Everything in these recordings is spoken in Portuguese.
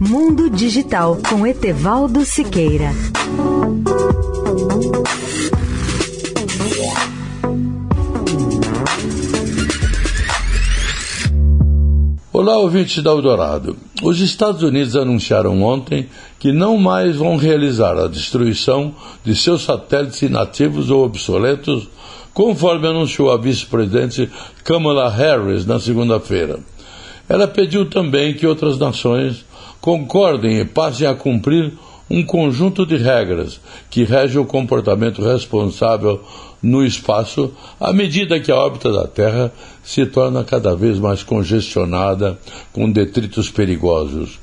Mundo Digital com Etevaldo Siqueira. Olá, ouvintes da Eldorado. Os Estados Unidos anunciaram ontem que não mais vão realizar a destruição de seus satélites inativos ou obsoletos, conforme anunciou a vice-presidente Kamala Harris na segunda-feira. Ela pediu também que outras nações concordem e passem a cumprir um conjunto de regras que rege o comportamento responsável no espaço à medida que a órbita da Terra se torna cada vez mais congestionada com detritos perigosos.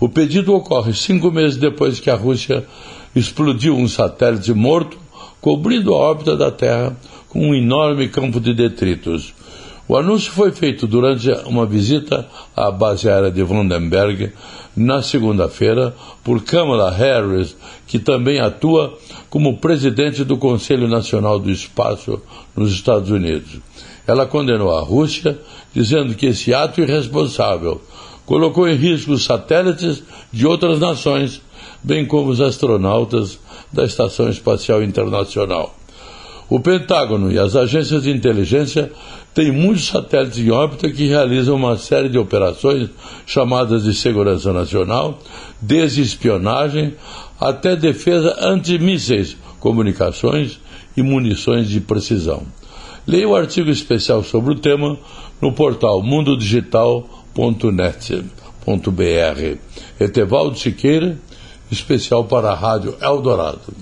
O pedido ocorre cinco meses depois que a Rússia explodiu um satélite morto, cobrindo a órbita da Terra com um enorme campo de detritos. O anúncio foi feito durante uma visita à base aérea de Vandenberg na segunda-feira por Kamala Harris, que também atua como presidente do Conselho Nacional do Espaço nos Estados Unidos. Ela condenou a Rússia, dizendo que esse ato irresponsável colocou em risco os satélites de outras nações, bem como os astronautas da Estação Espacial Internacional. O Pentágono e as agências de inteligência têm muitos satélites em órbita que realizam uma série de operações chamadas de segurança nacional, desde espionagem até defesa antimísseis, comunicações e munições de precisão. Leia o artigo especial sobre o tema no portal mundodigital.net.br. Etevaldo Siqueira, especial para a Rádio Eldorado.